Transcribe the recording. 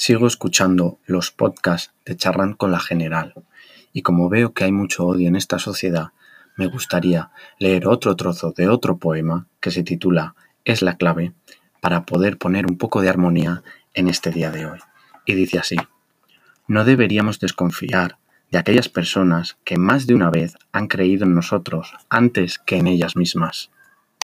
Sigo escuchando los podcasts de Charran con la General y como veo que hay mucho odio en esta sociedad, me gustaría leer otro trozo de otro poema que se titula Es la clave para poder poner un poco de armonía en este día de hoy. Y dice así, no deberíamos desconfiar de aquellas personas que más de una vez han creído en nosotros antes que en ellas mismas.